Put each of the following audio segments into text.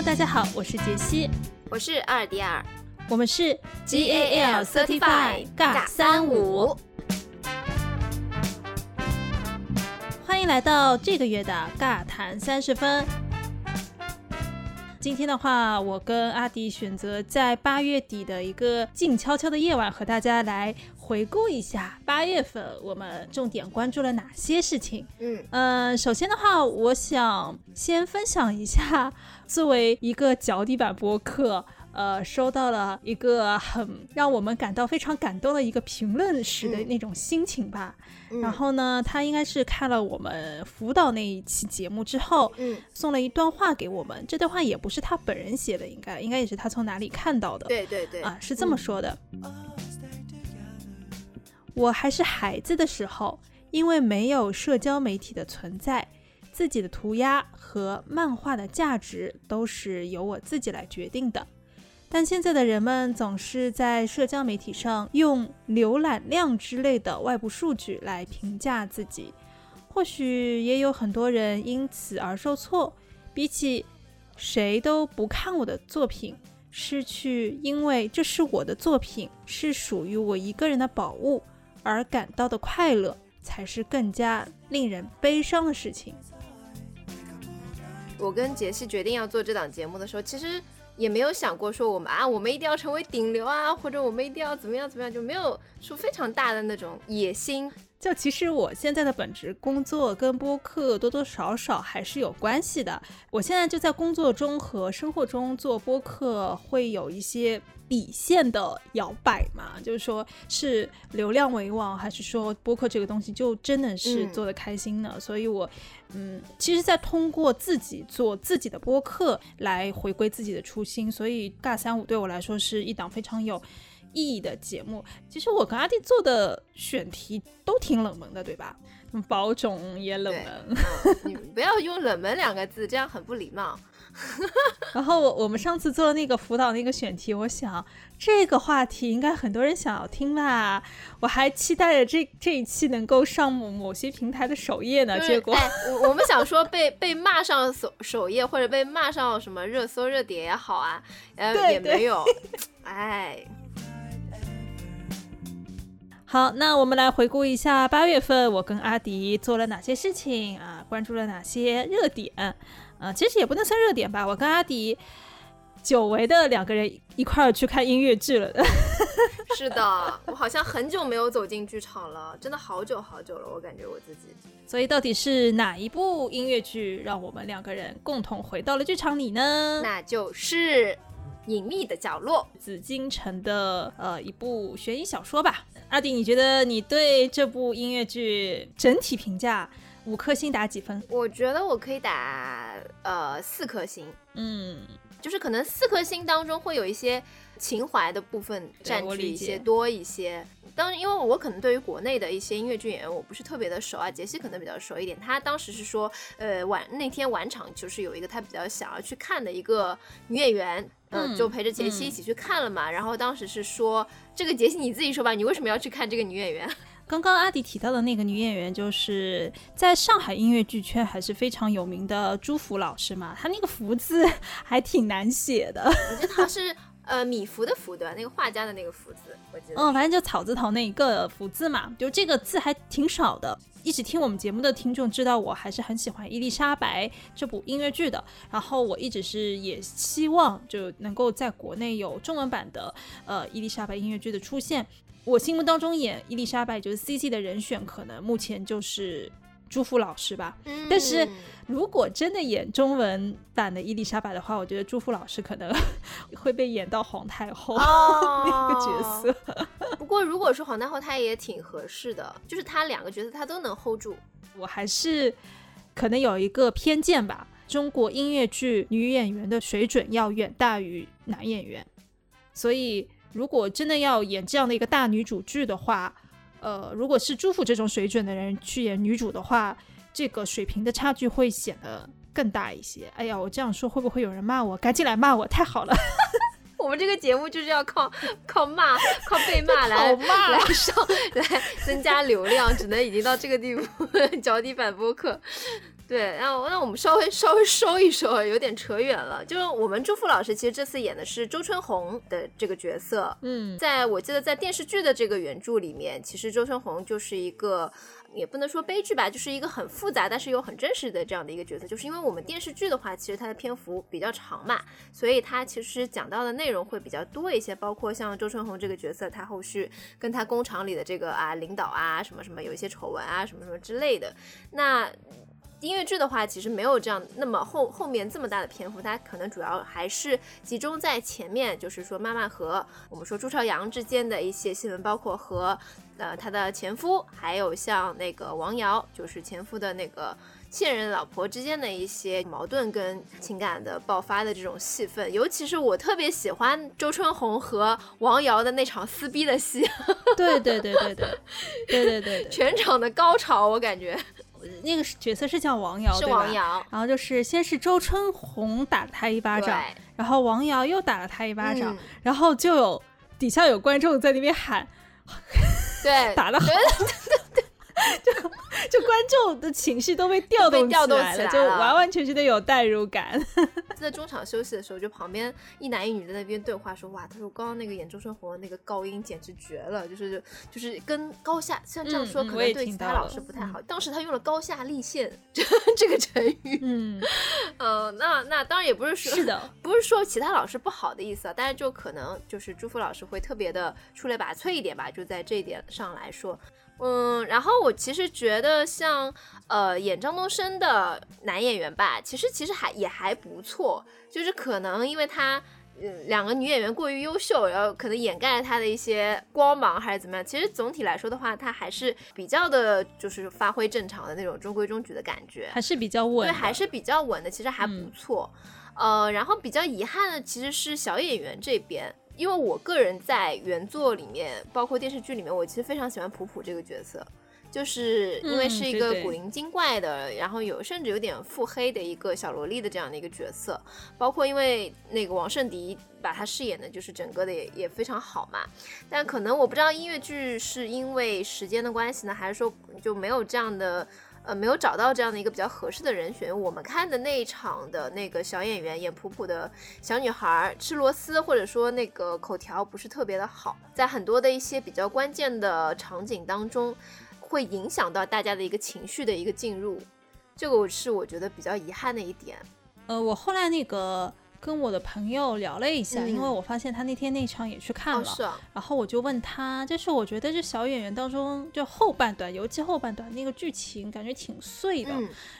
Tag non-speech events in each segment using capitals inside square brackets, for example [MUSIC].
Hello，大家好，我是杰西，我是阿尔迪尔，我们是 GAL Certified 尬三五，欢迎来到这个月的尬谈三十分。今天的话，我跟阿迪选择在八月底的一个静悄悄的夜晚，和大家来回顾一下八月份我们重点关注了哪些事情。嗯嗯，首先的话，我想先分享一下，作为一个脚底板播客。呃，收到了一个很让我们感到非常感动的一个评论时的那种心情吧。然后呢，他应该是看了我们辅导那一期节目之后，嗯，送了一段话给我们。这段话也不是他本人写的，应该应该也是他从哪里看到的。对对对，啊，是这么说的。我还是孩子的时候，因为没有社交媒体的存在，自己的涂鸦和漫画的价值都是由我自己来决定的。但现在的人们总是在社交媒体上用浏览量之类的外部数据来评价自己，或许也有很多人因此而受挫。比起谁都不看我的作品，失去因为这是我的作品，是属于我一个人的宝物而感到的快乐，才是更加令人悲伤的事情。我跟杰西决定要做这档节目的时候，其实。也没有想过说我们啊，我们一定要成为顶流啊，或者我们一定要怎么样怎么样，就没有说非常大的那种野心。就其实我现在的本职工作跟播客多多少少还是有关系的。我现在就在工作中和生活中做播客，会有一些底线的摇摆嘛，就是说是流量为王，还是说播客这个东西就真的是做的开心呢？所以我，嗯，其实，在通过自己做自己的播客来回归自己的初心。所以尬三五对我来说是一档非常有。意义的节目，其实我跟阿弟做的选题都挺冷门的，对吧？保种也冷门，你 [LAUGHS] 不要用冷门两个字，这样很不礼貌。[LAUGHS] 然后我我们上次做的那个辅导那个选题，我想这个话题应该很多人想要听吧，我还期待着这这一期能够上某某些平台的首页呢。结果，我我们想说被被骂上首首页或者被骂上什么热搜热点也好啊，呃也没有，哎。好，那我们来回顾一下八月份我跟阿迪做了哪些事情啊？关注了哪些热点？啊，其实也不能算热点吧。我跟阿迪久违的两个人一块儿去看音乐剧了。[LAUGHS] 是的，我好像很久没有走进剧场了，真的好久好久了。我感觉我自己。所以到底是哪一部音乐剧让我们两个人共同回到了剧场里呢？那就是《隐秘的角落》，紫禁城的呃一部悬疑小说吧。阿迪，你觉得你对这部音乐剧整体评价五颗星打几分？我觉得我可以打呃四颗星。嗯，就是可能四颗星当中会有一些情怀的部分占据一些多一些。当然，因为我可能对于国内的一些音乐剧演员我不是特别的熟啊，杰西可能比较熟一点。他当时是说，呃晚那天晚场就是有一个他比较想要去看的一个女演员。嗯，就陪着杰西一起去看了嘛。然后当时是说，这个杰西你自己说吧，你为什么要去看这个女演员？[LAUGHS] 刚刚阿迪提到的那个女演员，就是在上海音乐剧圈还是非常有名的朱福老师嘛。她那个福字 [LAUGHS] 还挺难写的，我觉得她是呃米芾的芾对吧？那个画家的那个福字，我记得。嗯，反正就草字头那一个福字嘛，就这个字还挺少的。一直听我们节目的听众知道，我还是很喜欢《伊丽莎白》这部音乐剧的。然后我一直是也希望就能够在国内有中文版的呃《伊丽莎白》音乐剧的出现。我心目当中演伊丽莎白就是 C C 的人选，可能目前就是。朱福老师吧，但是如果真的演中文版的伊丽莎白的话，我觉得朱福老师可能 [LAUGHS] 会被演到皇太后 [LAUGHS] 那个角色。不过如果是皇太后，她也挺合适的，就是她两个角色她都能 hold 住。我还是可能有一个偏见吧，中国音乐剧女演员的水准要远大于男演员，所以如果真的要演这样的一个大女主剧的话。呃，如果是朱府这种水准的人去演女主的话，这个水平的差距会显得更大一些。哎呀，我这样说会不会有人骂我？赶紧来骂我！太好了，[LAUGHS] 我们这个节目就是要靠 [LAUGHS] 靠骂、靠被骂来来上 [LAUGHS] 来增加流量，只能已经到这个地步。脚底板播客，对，然后那我们稍微稍微收一收，有点扯远了。就是我们朱富老师其实这次演的是周春红的这个角色。嗯，在我记得在电视剧的这个原著里面，其实周春红就是一个。也不能说悲剧吧，就是一个很复杂，但是又很真实的这样的一个角色。就是因为我们电视剧的话，其实它的篇幅比较长嘛，所以它其实讲到的内容会比较多一些。包括像周春红这个角色，他后续跟他工厂里的这个啊领导啊什么什么有一些丑闻啊什么什么之类的。那音乐剧的话，其实没有这样那么后后面这么大的篇幅，它可能主要还是集中在前面，就是说妈妈和我们说朱朝阳之间的一些新闻，包括和。呃，他的前夫，还有像那个王瑶，就是前夫的那个现任老婆之间的一些矛盾跟情感的爆发的这种戏份，尤其是我特别喜欢周春红和王瑶的那场撕逼的戏。对对对对对对对对，[LAUGHS] 全场的高潮，我感觉那个角色是叫王瑶，是王瑶。然后就是先是周春红打了他一巴掌，然后王瑶又打了他一巴掌，然后就有底下有观众在那边喊。对，[LAUGHS] 打的好，[LAUGHS] 就就观众的情绪都被调动起来了，就完完全全的有代入感。[LAUGHS] 在中场休息的时候，就旁边一男一女在那边对话，说哇，他说刚刚那个演周春红的那个高音简直绝了，就是就是跟高下，像这样说可能对其他老师不太好。当时他用了高下立现这个成语，嗯，[LAUGHS] 呃，那那当然也不是说，是的，[LAUGHS] 不是说其他老师不好的意思啊，但是就可能就是朱福老师会特别的出类拔萃一点吧，就在这一点上来说。嗯，然后我其实觉得像呃演张东升的男演员吧，其实其实还也还不错，就是可能因为他嗯两个女演员过于优秀，然后可能掩盖了他的一些光芒还是怎么样。其实总体来说的话，他还是比较的，就是发挥正常的那种中规中矩的感觉，还是比较稳，对，还是比较稳的，其实还不错。呃，然后比较遗憾的其实是小演员这边。因为我个人在原作里面，包括电视剧里面，我其实非常喜欢普普这个角色，就是因为是一个古灵精怪的，然后有甚至有点腹黑的一个小萝莉的这样的一个角色。包括因为那个王圣迪把他饰演的，就是整个的也也非常好嘛。但可能我不知道音乐剧是因为时间的关系呢，还是说就没有这样的。呃，没有找到这样的一个比较合适的人选。我们看的那一场的那个小演员演普普的小女孩吃螺丝，或者说那个口条不是特别的好，在很多的一些比较关键的场景当中，会影响到大家的一个情绪的一个进入，这个是我觉得比较遗憾的一点。呃，我后来那个。跟我的朋友聊了一下，因为我发现他那天那场也去看了，然后我就问他，就是我觉得这小演员当中就后半段，尤其后半段那个剧情感觉挺碎的，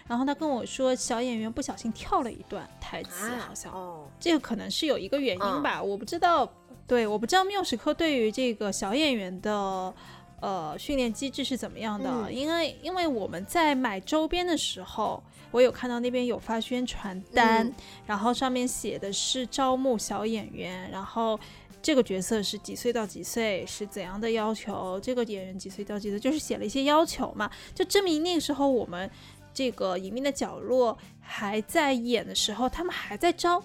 然后他跟我说小演员不小心跳了一段台词，好像，这个可能是有一个原因吧，我不知道，对，我不知道缪史科对于这个小演员的。呃，训练机制是怎么样的？因为因为我们在买周边的时候，我有看到那边有发宣传单，然后上面写的是招募小演员，然后这个角色是几岁到几岁，是怎样的要求？这个演员几岁到几岁，就是写了一些要求嘛，就证明那个时候我们这个隐秘的角落还在演的时候，他们还在招。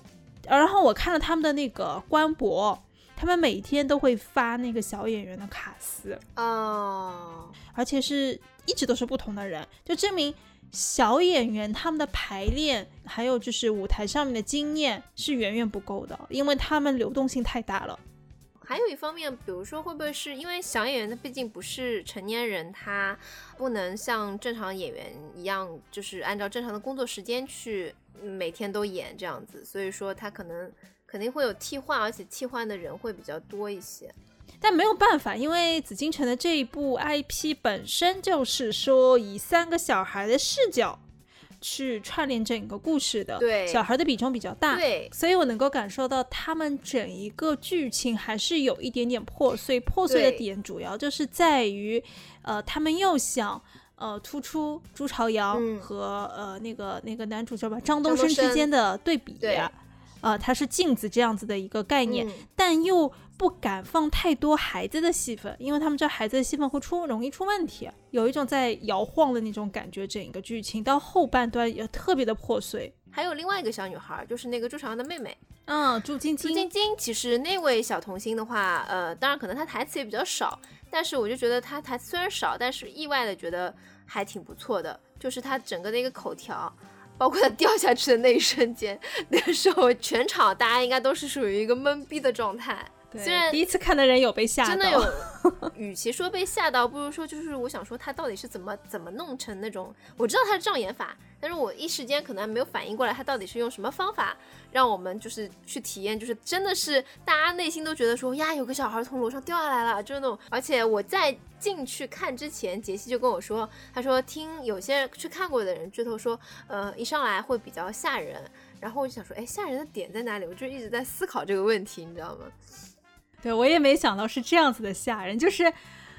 然后我看了他们的那个官博。他们每天都会发那个小演员的卡司哦，而且是一直都是不同的人，就证明小演员他们的排练还有就是舞台上面的经验是远远不够的，因为他们流动性太大了。还有一方面，比如说会不会是因为小演员他毕竟不是成年人，他不能像正常演员一样，就是按照正常的工作时间去每天都演这样子，所以说他可能。肯定会有替换，而且替换的人会比较多一些，但没有办法，因为紫禁城的这一部 IP 本身就是说以三个小孩的视角去串联整个故事的，对，小孩的比重比较大，对，所以我能够感受到他们整一个剧情还是有一点点破碎，破碎的点主要就是在于，呃，他们又想呃突出朱朝阳和呃那个那个男主角吧张东升之间的对比。呃，他是镜子这样子的一个概念，但又不敢放太多孩子的戏份，因为他们知道孩子的戏份会出容易出问题，有一种在摇晃的那种感觉。整个剧情到后半段也特别的破碎。还有另外一个小女孩，就是那个朱朝阳的妹妹，嗯，朱晶晶。朱晶晶其实那位小童星的话，呃，当然可能她台词也比较少。但是我就觉得她台词虽然少，但是意外的觉得还挺不错的，就是她整个的一个口条。包括他掉下去的那一瞬间，[LAUGHS] 那个时候全场大家应该都是属于一个懵逼的状态。虽然第一次看的人有被吓到，真的有。与其说被吓到，不如说就是我想说他到底是怎么怎么弄成那种。我知道他是这样演法，但是我一时间可能还没有反应过来，他到底是用什么方法让我们就是去体验，就是真的是大家内心都觉得说呀，有个小孩从楼上掉下来了，就是那种。而且我在进去看之前，杰西就跟我说，他说听有些去看过的人剧透说，呃，一上来会比较吓人。然后我就想说，哎，吓人的点在哪里？我就一直在思考这个问题，你知道吗？对，我也没想到是这样子的吓人，就是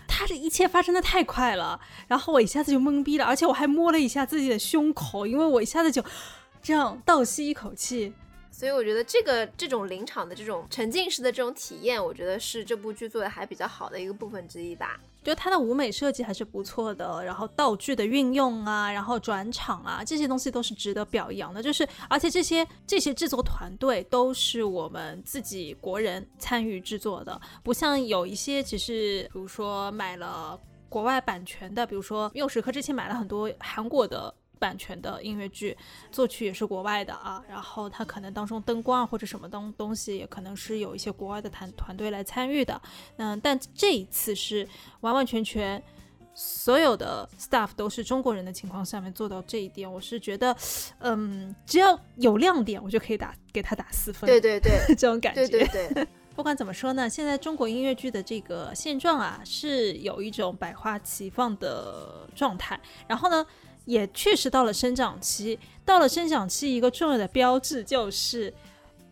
他这一切发生的太快了，然后我一下子就懵逼了，而且我还摸了一下自己的胸口，因为我一下子就这样倒吸一口气。所以我觉得这个这种临场的这种沉浸式的这种体验，我觉得是这部剧做的还比较好的一个部分之一吧。就它的舞美设计还是不错的，然后道具的运用啊，然后转场啊，这些东西都是值得表扬的。就是而且这些这些制作团队都是我们自己国人参与制作的，不像有一些只是比如说买了国外版权的，比如说缪时刻之前买了很多韩国的。版权的音乐剧，作曲也是国外的啊，然后它可能当中灯光啊或者什么东东西，也可能是有一些国外的团团队来参与的。嗯，但这一次是完完全全所有的 staff 都是中国人的情况下面做到这一点，我是觉得，嗯，只要有亮点，我就可以打给他打四分。对对对，[LAUGHS] 这种感觉。对对对。[LAUGHS] 不管怎么说呢，现在中国音乐剧的这个现状啊，是有一种百花齐放的状态。然后呢？也确实到了生长期，到了生长期，一个重要的标志就是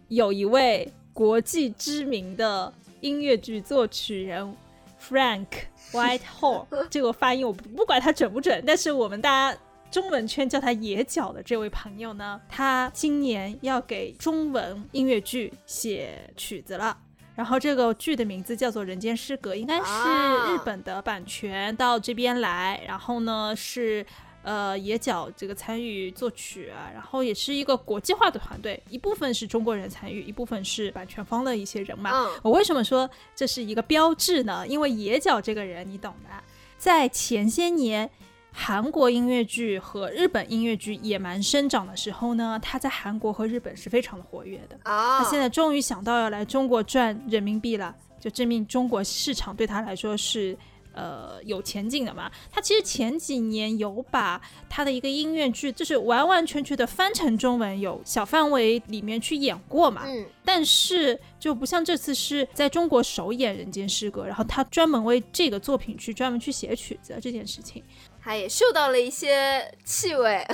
有一位国际知名的音乐剧作曲人 Frank Whitehall，[LAUGHS] 这个发音我不管他准不准，但是我们大家中文圈叫他野角的这位朋友呢，他今年要给中文音乐剧写曲子了，然后这个剧的名字叫做《人间失格》，应该是日本的版权到这边来，然后呢是。呃，野角这个参与作曲啊，然后也是一个国际化的团队，一部分是中国人参与，一部分是版权方的一些人嘛。我为什么说这是一个标志呢？因为野角这个人，你懂的，在前些年韩国音乐剧和日本音乐剧野蛮生长的时候呢，他在韩国和日本是非常的活跃的。啊，他现在终于想到要来中国赚人民币了，就证明中国市场对他来说是。呃，有前景的嘛？他其实前几年有把他的一个音乐剧，就是完完全全的翻成中文，有小范围里面去演过嘛。嗯。但是就不像这次是在中国首演《人间失格》，然后他专门为这个作品去专门去写曲子这件事情，他也嗅到了一些气味，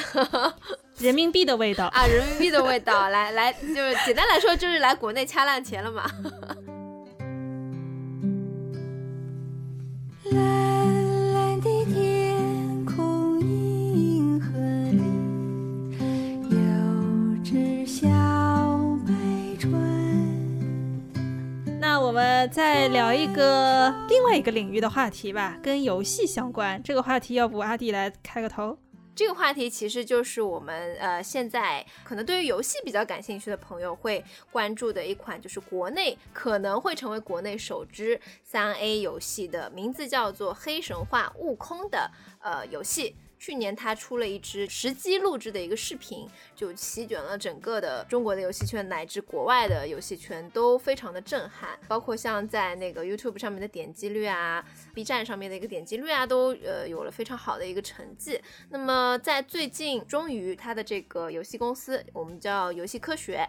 [LAUGHS] 人民币的味道啊，人民币的味道。来来，就是简单来说，就是来国内掐烂钱了嘛。再聊一个另外一个领域的话题吧，跟游戏相关。这个话题要不阿弟来开个头？这个话题其实就是我们呃现在可能对于游戏比较感兴趣的朋友会关注的一款，就是国内可能会成为国内首支三 A 游戏的名字叫做《黑神话：悟空》的呃游戏。去年他出了一支实机录制的一个视频，就席卷了整个的中国的游戏圈，乃至国外的游戏圈都非常的震撼。包括像在那个 YouTube 上面的点击率啊，B 站上面的一个点击率啊，都呃有了非常好的一个成绩。那么在最近，终于他的这个游戏公司，我们叫游戏科学，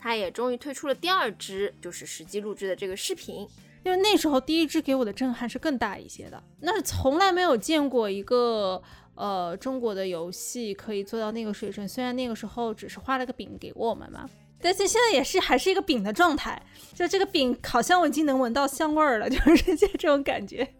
他也终于推出了第二支就是实机录制的这个视频。因为那时候第一支给我的震撼是更大一些的，那是从来没有见过一个。呃，中国的游戏可以做到那个水准，虽然那个时候只是画了个饼给我们嘛，但是现在也是还是一个饼的状态。就这个饼烤箱，我已经能闻到香味儿了，[LAUGHS] 就是这这种感觉。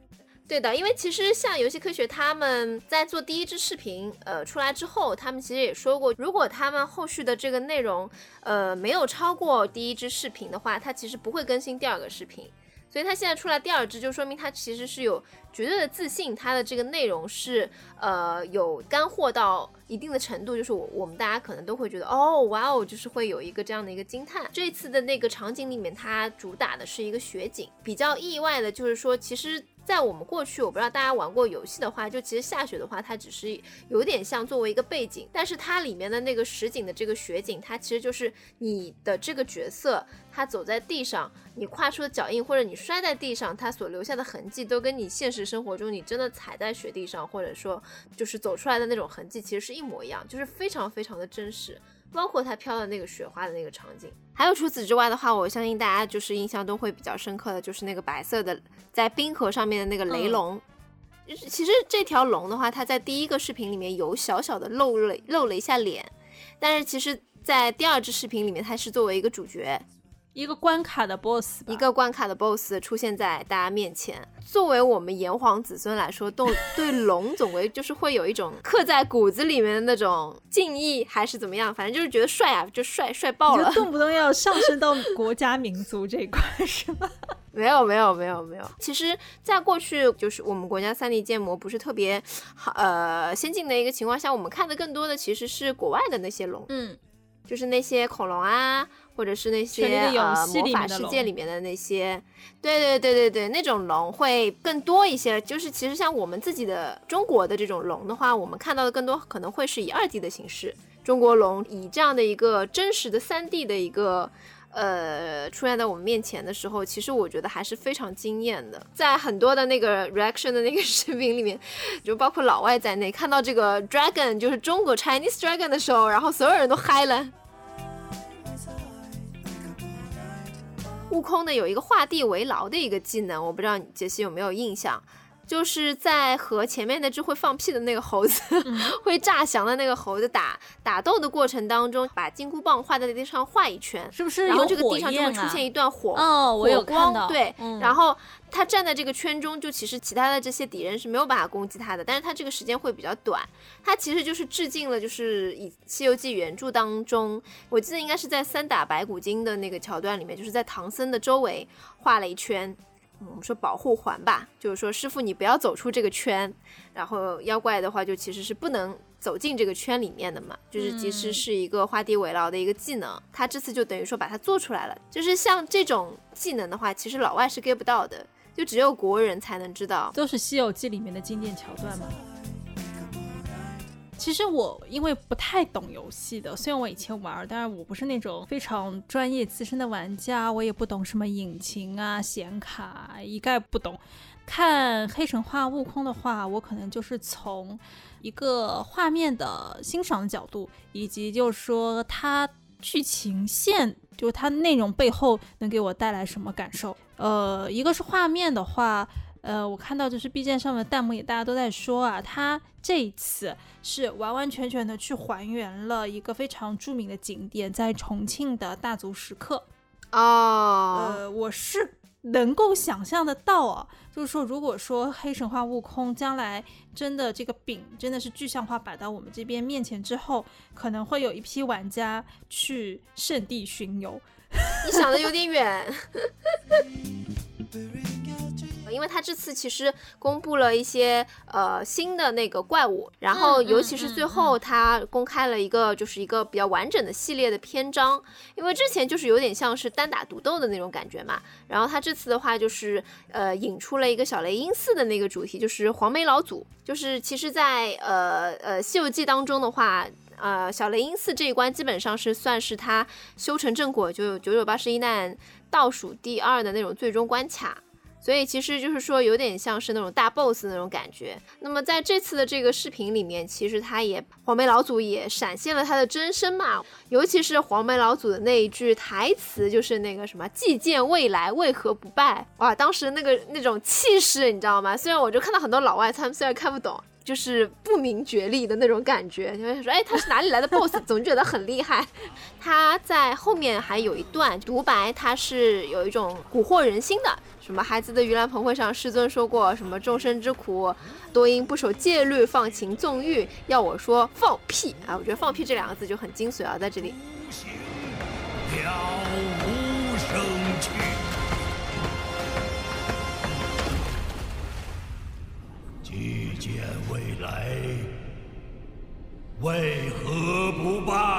对的，因为其实像游戏科学他们在做第一支视频，呃，出来之后，他们其实也说过，如果他们后续的这个内容，呃，没有超过第一支视频的话，他其实不会更新第二个视频。所以它现在出来第二支，就说明它其实是有绝对的自信，它的这个内容是呃有干货到一定的程度，就是我我们大家可能都会觉得，哦，哇哦，就是会有一个这样的一个惊叹。这次的那个场景里面，它主打的是一个雪景。比较意外的就是说，其实。在我们过去，我不知道大家玩过游戏的话，就其实下雪的话，它只是有点像作为一个背景，但是它里面的那个实景的这个雪景，它其实就是你的这个角色，他走在地上，你跨出的脚印或者你摔在地上，他所留下的痕迹，都跟你现实生活中你真的踩在雪地上，或者说就是走出来的那种痕迹，其实是一模一样，就是非常非常的真实。包括它飘的那个雪花的那个场景，还有除此之外的话，我相信大家就是印象都会比较深刻的就是那个白色的在冰河上面的那个雷龙。其实这条龙的话，它在第一个视频里面有小小的露了露了一下脸，但是其实在第二支视频里面，它是作为一个主角。一个关卡的 boss，一个关卡的 boss 出现在大家面前。作为我们炎黄子孙来说，动 [LAUGHS] 对龙总归就是会有一种刻在骨子里面的那种敬意，还是怎么样？反正就是觉得帅啊，就帅帅爆了。动不动要上升到 [LAUGHS] 国家民族这一块是吗？[LAUGHS] 没有没有没有没有。其实，在过去就是我们国家三 D 建模不是特别好呃先进的一个情况下，我们看的更多的其实是国外的那些龙，嗯，就是那些恐龙啊。或者是那些呃魔法世界里面的那些，对对对对对，那种龙会更多一些。就是其实像我们自己的中国的这种龙的话，我们看到的更多可能会是以二 D 的形式。中国龙以这样的一个真实的三 D 的一个呃出现在我们面前的时候，其实我觉得还是非常惊艳的。在很多的那个 reaction 的那个 [LAUGHS] 视频里面，就包括老外在内，看到这个 dragon 就是中国 Chinese dragon 的时候，然后所有人都嗨了。悟空呢有一个画地为牢的一个技能，我不知道杰西有没有印象，就是在和前面那只会放屁的那个猴子，[LAUGHS] 会炸翔的那个猴子打打斗的过程当中，把金箍棒画在地上画一圈，是不是？然后这个地上就会出现一段火，哦，我有看到，对，然后。他站在这个圈中，就其实其他的这些敌人是没有办法攻击他的，但是他这个时间会比较短。他其实就是致敬了，就是以《西游记》原著当中，我记得应该是在三打白骨精的那个桥段里面，就是在唐僧的周围画了一圈，我们说保护环吧，就是说师傅你不要走出这个圈，然后妖怪的话就其实是不能走进这个圈里面的嘛，就是其实是一个画地为牢的一个技能。他这次就等于说把它做出来了，就是像这种技能的话，其实老外是 get 不到的。就只有国人才能知道，都是《西游记》里面的经典桥段吗？其实我因为不太懂游戏的，虽然我以前玩，但是我不是那种非常专业资深的玩家，我也不懂什么引擎啊、显卡，一概不懂。看《黑神话：悟空》的话，我可能就是从一个画面的欣赏的角度，以及就是说它剧情线。就是它内容背后能给我带来什么感受？呃，一个是画面的话，呃，我看到就是 B 站上面的弹幕也大家都在说啊，他这一次是完完全全的去还原了一个非常著名的景点，在重庆的大足石刻。哦，呃，我是。能够想象得到啊，就是说，如果说黑神话悟空将来真的这个饼真的是具象化摆到我们这边面前之后，可能会有一批玩家去圣地巡游。你想的有点远。[LAUGHS] 因为他这次其实公布了一些呃新的那个怪物，然后尤其是最后他公开了一个就是一个比较完整的系列的篇章，因为之前就是有点像是单打独斗的那种感觉嘛，然后他这次的话就是呃引出了一个小雷音寺的那个主题，就是黄眉老祖，就是其实，在呃呃西游记当中的话，呃小雷音寺这一关基本上是算是他修成正果就九九八十一难倒数第二的那种最终关卡。所以其实就是说，有点像是那种大 boss 那种感觉。那么在这次的这个视频里面，其实他也黄眉老祖也闪现了他的真身嘛。尤其是黄眉老祖的那一句台词，就是那个什么“既见未来，为何不败”。哇，当时那个那种气势，你知道吗？虽然我就看到很多老外，他们虽然看不懂。就是不明觉厉的那种感觉，就会说，哎，他是哪里来的 boss？[LAUGHS] 总觉得很厉害。他在后面还有一段独白，他是有一种蛊惑人心的。什么孩子的盂兰盆会上，师尊说过什么众生之苦，多因不守戒律，放情纵欲。要我说，放屁啊！我觉得放屁这两个字就很精髓啊，在这里。见未来，为何不败？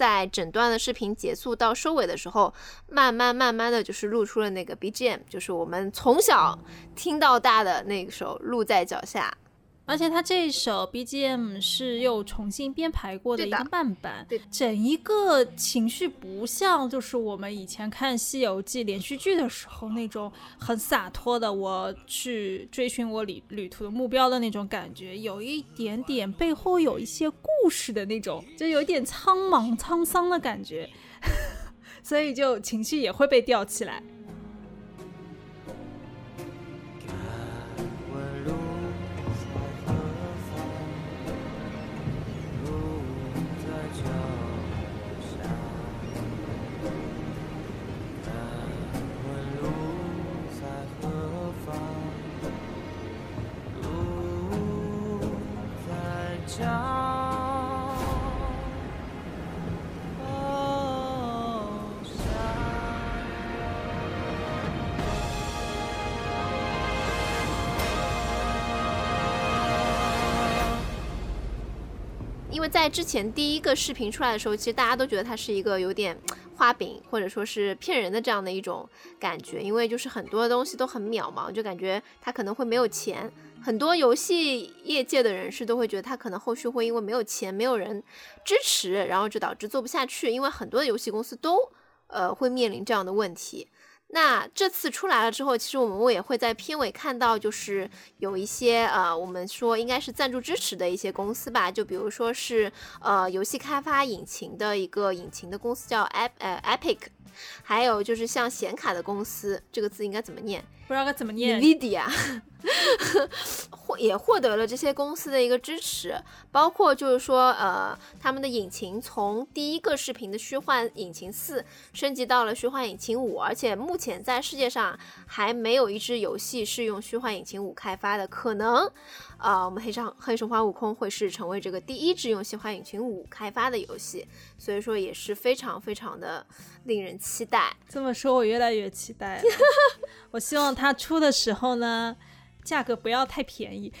在整段的视频结束到收尾的时候，慢慢慢慢的就是露出了那个 BGM，就是我们从小听到大的那首《路在脚下》。而且它这首 BGM 是又重新编排过的一个慢版，整一个情绪不像就是我们以前看《西游记》连续剧的时候那种很洒脱的我去追寻我旅旅途的目标的那种感觉，有一点点背后有一些故事的那种，就有点苍茫沧桑的感觉，[LAUGHS] 所以就情绪也会被吊起来。因为在之前第一个视频出来的时候，其实大家都觉得它是一个有点画饼或者说是骗人的这样的一种感觉，因为就是很多东西都很渺茫，就感觉他可能会没有钱。很多游戏业界的人士都会觉得他可能后续会因为没有钱、没有人支持，然后就导致做不下去。因为很多游戏公司都呃会面临这样的问题。那这次出来了之后，其实我们我也会在片尾看到，就是有一些呃，我们说应该是赞助支持的一些公司吧，就比如说是呃游戏开发引擎的一个引擎的公司叫 Ep 呃 Epic，还有就是像显卡的公司，这个字应该怎么念？不知道该怎么念。Nvidia [LAUGHS] 获也获得了这些公司的一个支持，包括就是说，呃，他们的引擎从第一个视频的虚幻引擎四升级到了虚幻引擎五，而且目前在世界上还没有一支游戏是用虚幻引擎五开发的，可能。啊，我们黑上黑神话悟空会是成为这个第一支用虚幻引擎五开发的游戏，所以说也是非常非常的令人期待。这么说，我越来越期待了。[LAUGHS] 我希望它出的时候呢，价格不要太便宜。[LAUGHS]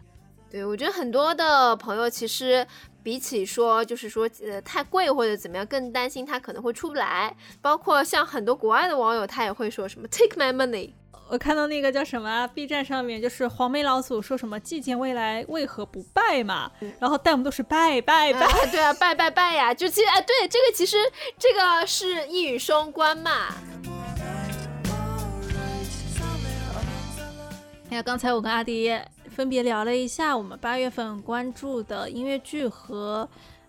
[LAUGHS] 对，我觉得很多的朋友其实比起说就是说呃太贵或者怎么样，更担心它可能会出不来。包括像很多国外的网友，他也会说什么 “take my money”。我看到那个叫什么 B 站上面，就是黄眉老祖说什么“祭见未来为何不拜”嘛，然后弹幕都是拜拜拜，对啊，拜拜拜呀，就其实哎，对，这个其实这个是一语双关嘛。哎呀，刚才我跟阿迪分别聊了一下我们八月份关注的音乐剧和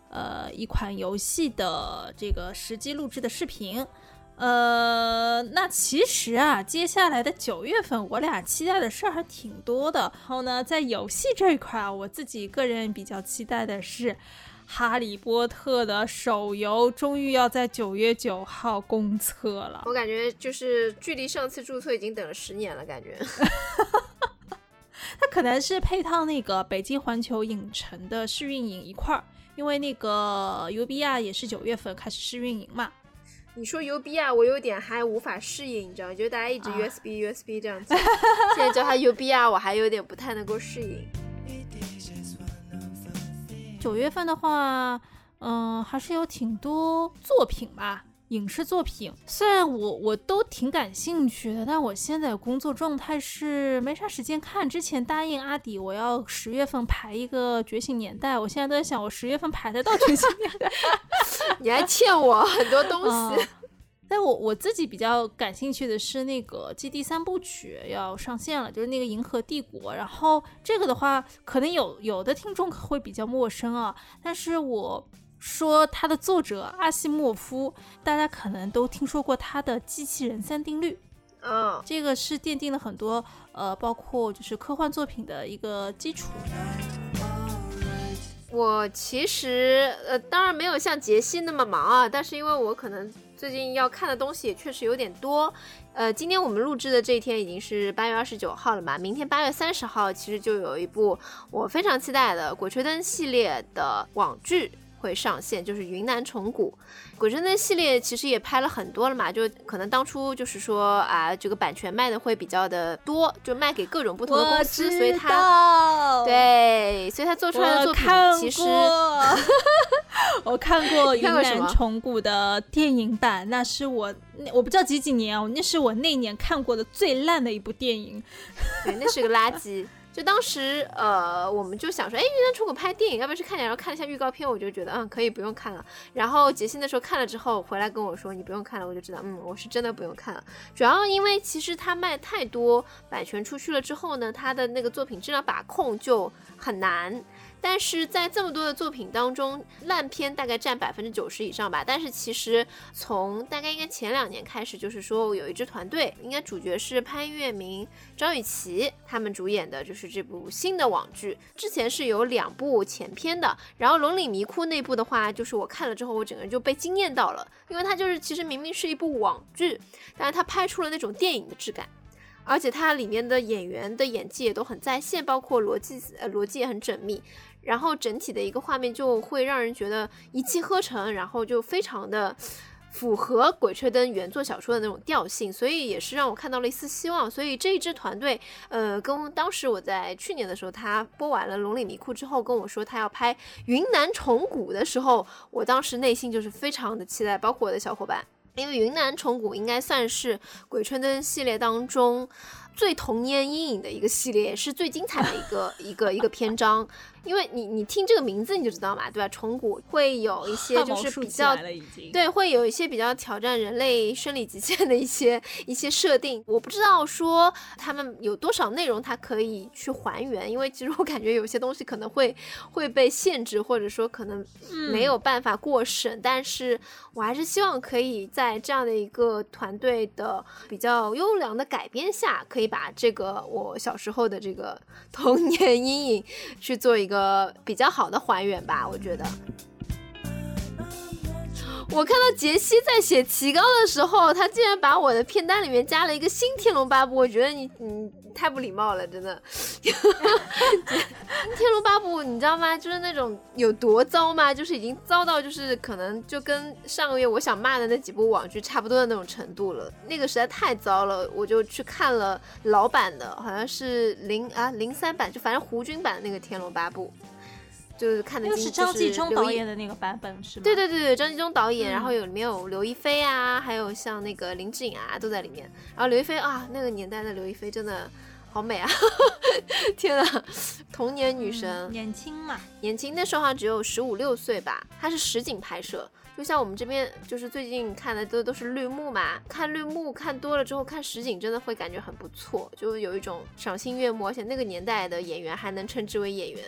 呃一款游戏的这个实际录制的视频。呃，那其实啊，接下来的九月份，我俩期待的事儿还挺多的。然后呢，在游戏这一块啊，我自己个人比较期待的是《哈利波特》的手游终于要在九月九号公测了。我感觉就是距离上次注册已经等了十年了，感觉。[LAUGHS] 它可能是配套那个北京环球影城的试运营一块儿，因为那个 U B R 也是九月份开始试运营嘛。你说 U B 啊，我有点还无法适应，你知道吗，就大家一直 U S B U S B 这样子，现在叫他 U B 啊，我还有点不太能够适应。九月份的话，嗯，还是有挺多作品吧。影视作品虽然我我都挺感兴趣的，但我现在工作状态是没啥时间看。之前答应阿迪我要十月份排一个《觉醒年代》，我现在都在想我十月份排得到《觉醒年代》，[LAUGHS] 你还欠我很多东西。但我我自己比较感兴趣的是那个《基地三部曲》要上线了，就是那个《银河帝国》。然后这个的话，可能有有的听众会比较陌生啊，但是我。说它的作者阿西莫夫，大家可能都听说过他的机器人三定律，嗯，这个是奠定了很多呃，包括就是科幻作品的一个基础。我其实呃，当然没有像杰西那么忙啊，但是因为我可能。最近要看的东西也确实有点多。呃，今天我们录制的这一天已经是八月二十九号了嘛，明天八月三十号其实就有一部我非常期待的《鬼吹灯》系列的网剧。会上线，就是云南虫谷，鬼吹灯系列其实也拍了很多了嘛，就可能当初就是说啊，这个版权卖的会比较的多，就卖给各种不同的公司，所以他对，所以他做出来的作品其实 [LAUGHS] 我看过云南虫谷的电影版，那是我我不知道几几年哦，那是我那年看过的最烂的一部电影，[LAUGHS] 对，那是个垃圾。就当时，呃，我们就想说，哎，云南出口拍电影，要不要去看一下？然后看了一下预告片，我就觉得，嗯，可以不用看了。然后杰西那时候看了之后回来跟我说，你不用看了，我就知道，嗯，我是真的不用看了。主要因为其实他卖太多版权出去了之后呢，他的那个作品质量把控就很难。但是在这么多的作品当中，烂片大概占百分之九十以上吧。但是其实从大概应该前两年开始，就是说有一支团队，应该主角是潘粤明、张雨绮他们主演的，就是这部新的网剧。之前是有两部前篇的，然后《龙岭迷窟》那部的话，就是我看了之后，我整个人就被惊艳到了，因为它就是其实明明是一部网剧，但是它拍出了那种电影的质感。而且它里面的演员的演技也都很在线，包括逻辑呃逻辑也很缜密，然后整体的一个画面就会让人觉得一气呵成，然后就非常的符合《鬼吹灯》原作小说的那种调性，所以也是让我看到了一丝希望。所以这一支团队，呃，跟当时我在去年的时候，他播完了《龙岭迷窟》之后跟我说他要拍《云南虫谷》的时候，我当时内心就是非常的期待，包括我的小伙伴。因为云南虫谷应该算是鬼吹灯系列当中最童年阴影的一个系列，也是最精彩的一个 [LAUGHS] 一个一个篇章。因为你你听这个名字你就知道嘛，对吧？虫谷会有一些就是比较对，会有一些比较挑战人类生理极限的一些一些设定。我不知道说他们有多少内容它可以去还原，因为其实我感觉有些东西可能会 [LAUGHS] 会被限制，或者说可能没有办法过审。但是我还是希望可以在这样的一个团队的比较优良的改编下，可以可以把这个我小时候的这个童年 [LAUGHS] 阴影去做一。个比较好的还原吧，我觉得。我看到杰西在写提纲的时候，他竟然把我的片单里面加了一个新《天龙八部》，我觉得你你太不礼貌了，真的。《天龙八部》你知道吗？就是那种有多糟吗？就是已经糟到就是可能就跟上个月我想骂的那几部网剧差不多的那种程度了。那个实在太糟了，我就去看了老版的，好像是零啊零三版，就反正胡军版的那个《天龙八部》。就是看的，就是张纪中导演的那个版本是吗？对对对对，张纪中导演，然后有里面有刘亦菲啊，还有像那个林志颖啊，都在里面。然后刘亦菲啊，那个年代的刘亦菲真的好美啊！[LAUGHS] 天呐，童年女神，年轻嘛，年轻，那时候好像只有十五六岁吧。她是实景拍摄，就像我们这边就是最近看的都都是绿幕嘛，看绿幕看多了之后，看实景真的会感觉很不错，就有一种赏心悦目，而且那个年代的演员还能称之为演员。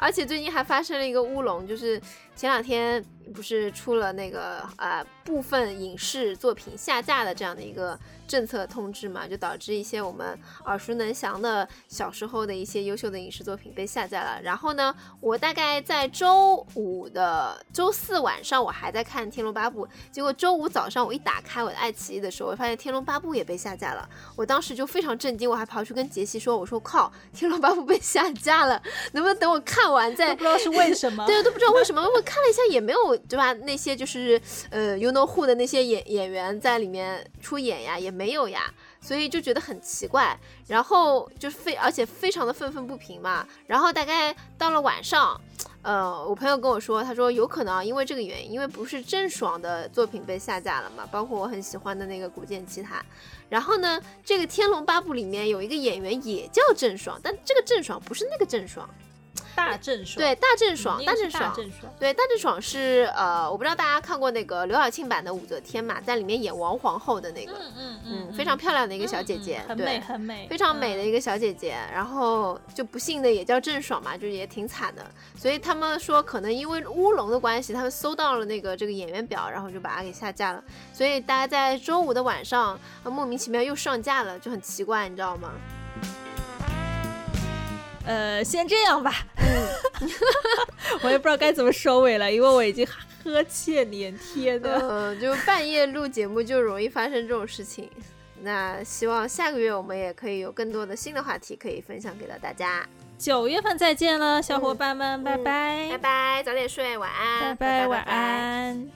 而且最近还发生了一个乌龙，就是前两天不是出了那个呃部分影视作品下架的这样的一个。政策通知嘛，就导致一些我们耳熟能详的小时候的一些优秀的影视作品被下架了。然后呢，我大概在周五的周四晚上，我还在看《天龙八部》，结果周五早上我一打开我的爱奇艺的时候，我发现《天龙八部》也被下架了。我当时就非常震惊，我还跑去跟杰西说：“我说靠，《天龙八部》被下架了，能不能等我看完再？”不知道是为什么，[LAUGHS] 对，都不知道为什么。我看了一下也没有，对吧？那些就是呃，You know who 的那些演演员在里面出演呀，也。没有呀，所以就觉得很奇怪，然后就是非而且非常的愤愤不平嘛。然后大概到了晚上，呃，我朋友跟我说，他说有可能因为这个原因，因为不是郑爽的作品被下架了嘛，包括我很喜欢的那个《古剑奇谭》。然后呢，这个《天龙八部》里面有一个演员也叫郑爽，但这个郑爽不是那个郑爽。大郑爽对大郑爽，大郑爽对大郑爽是呃，我不知道大家看过那个刘晓庆版的武则天嘛，在里面演王皇后的那个，嗯嗯嗯，非常漂亮的一个小姐姐，很美很美，非常美的一个小姐姐。然后就不幸的也叫郑爽嘛，就也挺惨的。所以他们说可能因为乌龙的关系，他们搜到了那个这个演员表，然后就把它给下架了。所以大家在周五的晚上莫名其妙又上架了，就很奇怪，你知道吗？呃，先这样吧。嗯，[LAUGHS] 我也不知道该怎么收尾了，因为我已经呵欠连天的。嗯，就半夜录节目就容易发生这种事情。那希望下个月我们也可以有更多的新的话题可以分享给到大家。九月份再见了，小伙伴们，拜拜，拜拜，早点睡，晚安，拜拜，晚安。